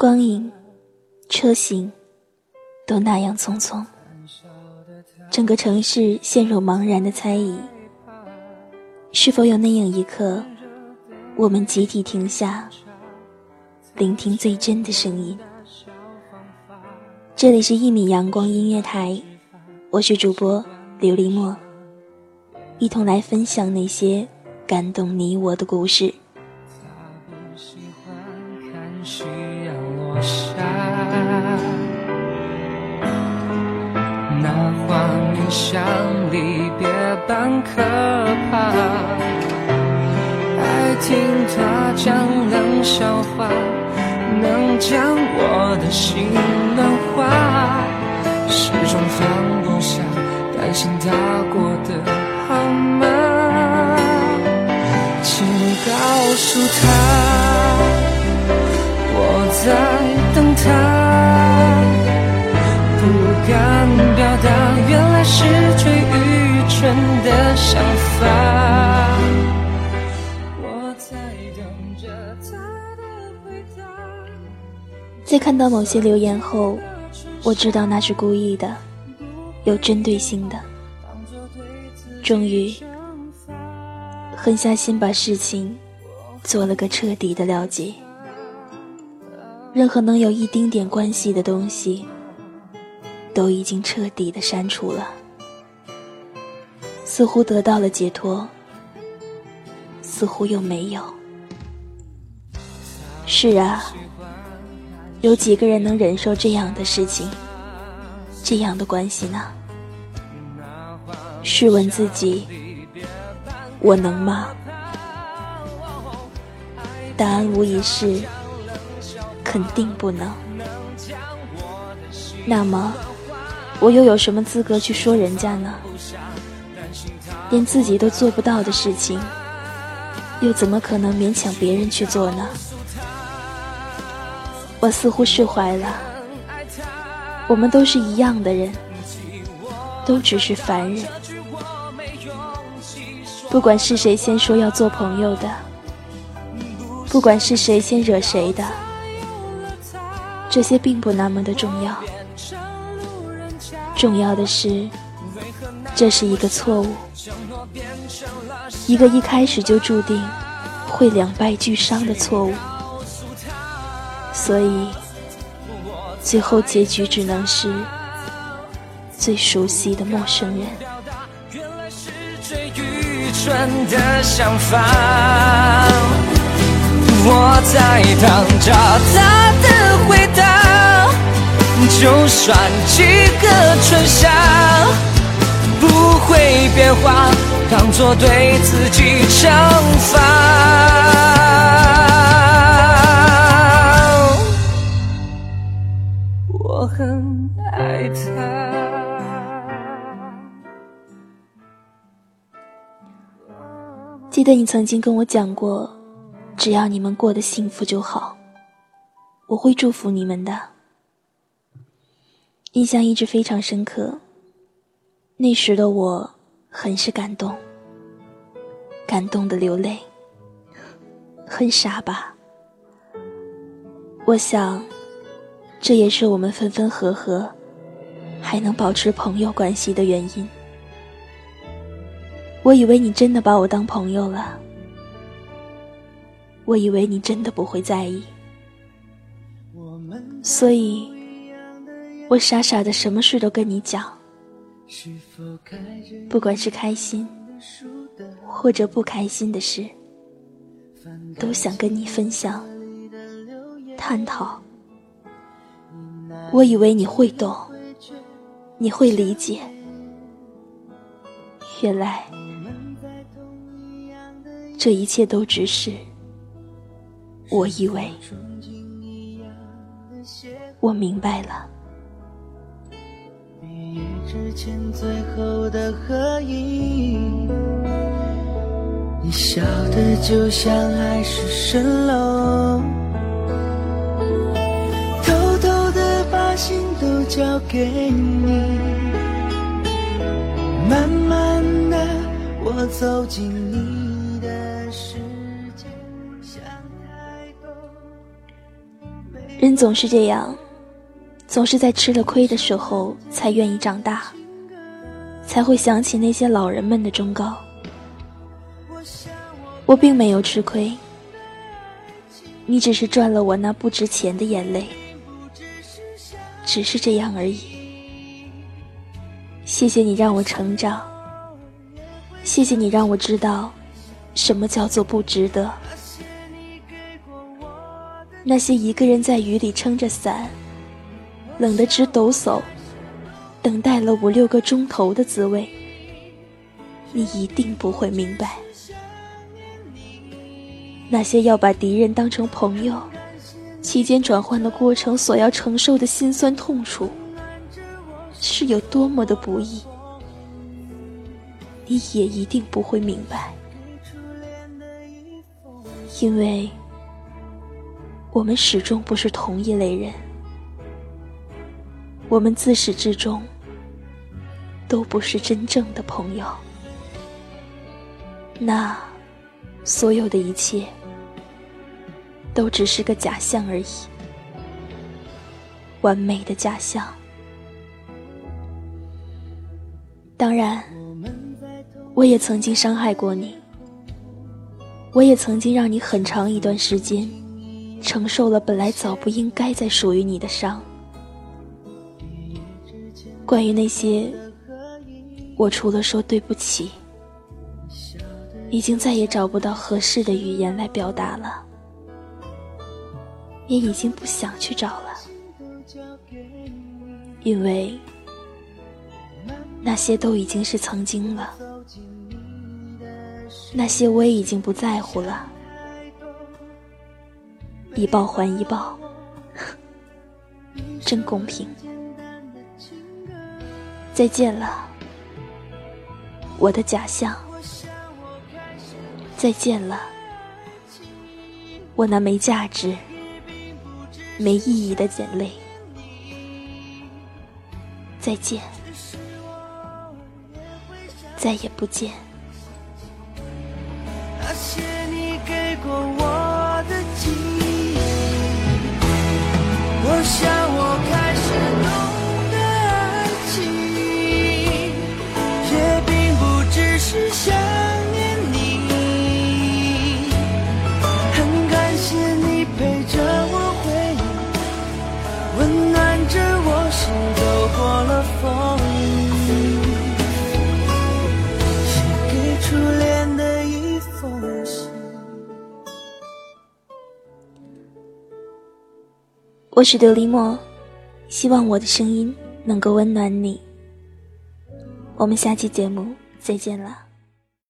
光影、车行，都那样匆匆，整个城市陷入茫然的猜疑。是否有那样一刻，我们集体停下，聆听最真的声音？这里是一米阳光音乐台，我是主播琉璃墨，一同来分享那些感动你我的故事。他不喜欢看戏下那画面像离别般可怕，爱听他讲冷笑话，能将我的心暖化，始终放不下，担心他过得好吗？请告诉他，看到某些留言后，我知道那是故意的，有针对性的。终于，狠下心把事情做了个彻底的了结。任何能有一丁点关系的东西。都已经彻底的删除了，似乎得到了解脱，似乎又没有。是啊，有几个人能忍受这样的事情，这样的关系呢？试问自己，我能吗？答案无疑是，肯定不能。那么。我又有什么资格去说人家呢？连自己都做不到的事情，又怎么可能勉强别人去做呢？我似乎释怀了。我们都是一样的人，都只是凡人。不管是谁先说要做朋友的，不管是谁先惹谁的，这些并不那么的重要。重要的是，这是一个错误，一个一开始就注定会两败俱伤的错误，所以最后结局只能是最熟悉的陌生人。我在等着他的回答。就算几个春夏不会变化，当作对自己惩罚。记得你曾经跟我讲过，只要你们过得幸福就好，我会祝福你们的。印象一直非常深刻。那时的我很是感动，感动的流泪，很傻吧？我想，这也是我们分分合合还能保持朋友关系的原因。我以为你真的把我当朋友了，我以为你真的不会在意，所以。我傻傻的，什么事都跟你讲，不管是开心或者不开心的事，都想跟你分享、探讨。我以为你会懂，你会理解，原来这一切都只是我以为。我明白了你。之前最后的合影，你笑的就像海市蜃楼，偷偷的把心都交给你，慢慢的我走进你，这世界人总是这样，总是在吃了亏的时候才愿意长大，才会想起那些老人们的忠告。我并没有吃亏，你只是赚了我那不值钱的眼泪，只是这样而已。谢谢你让我成长，谢谢你让我知道，什么叫做不值得。那些一个人在雨里撑着伞，冷得直抖擞，等待了五六个钟头的滋味，你一定不会明白。那些要把敌人当成朋友，期间转换的过程所要承受的辛酸痛楚，是有多么的不易，你也一定不会明白，因为。我们始终不是同一类人，我们自始至终都不是真正的朋友。那所有的一切都只是个假象而已，完美的假象。当然，我也曾经伤害过你，我也曾经让你很长一段时间。承受了本来早不应该再属于你的伤。关于那些，我除了说对不起，已经再也找不到合适的语言来表达了，也已经不想去找了，因为那些都已经是曾经了，那些我也已经不在乎了。一报还一报，真公平。再见了，我的假象。再见了，我那没价值、没意义的眼泪。再见，再也不见。那些你给过我的记忆，我想我开始懂得爱情，也并不只是想。我是琉璃墨，希望我的声音能够温暖你。我们下期节目再见了。